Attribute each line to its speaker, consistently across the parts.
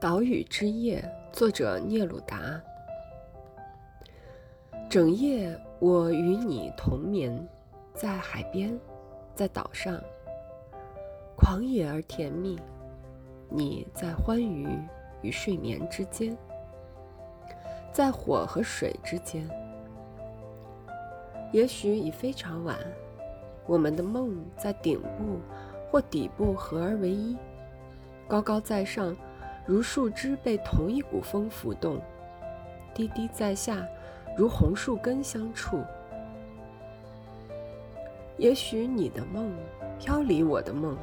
Speaker 1: 岛屿之夜，作者聂鲁达。整夜我与你同眠，在海边，在岛上，狂野而甜蜜。你在欢愉与睡眠之间，在火和水之间。也许已非常晚，我们的梦在顶部或底部合而为一，高高在上。如树枝被同一股风拂动，滴滴在下，如红树根相触。也许你的梦飘离我的梦，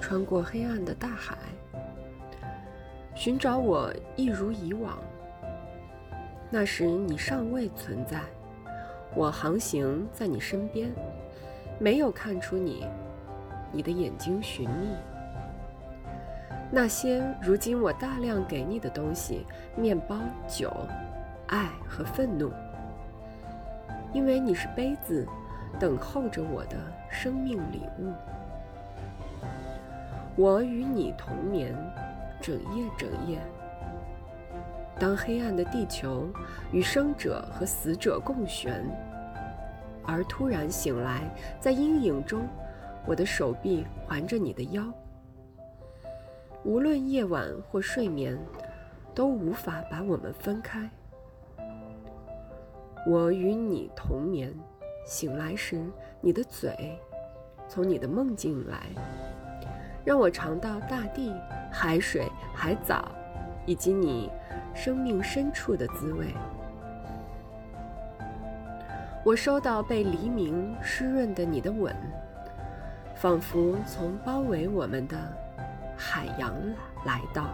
Speaker 1: 穿过黑暗的大海，寻找我一如以往。那时你尚未存在，我航行在你身边，没有看出你，你的眼睛寻觅。那些如今我大量给你的东西，面包、酒、爱和愤怒，因为你是杯子，等候着我的生命礼物。我与你同眠，整夜整夜。当黑暗的地球与生者和死者共悬，而突然醒来，在阴影中，我的手臂环着你的腰。无论夜晚或睡眠，都无法把我们分开。我与你同眠，醒来时，你的嘴从你的梦境来，让我尝到大地、海水、海藻，以及你生命深处的滋味。我收到被黎明湿润的你的吻，仿佛从包围我们的。海洋来到。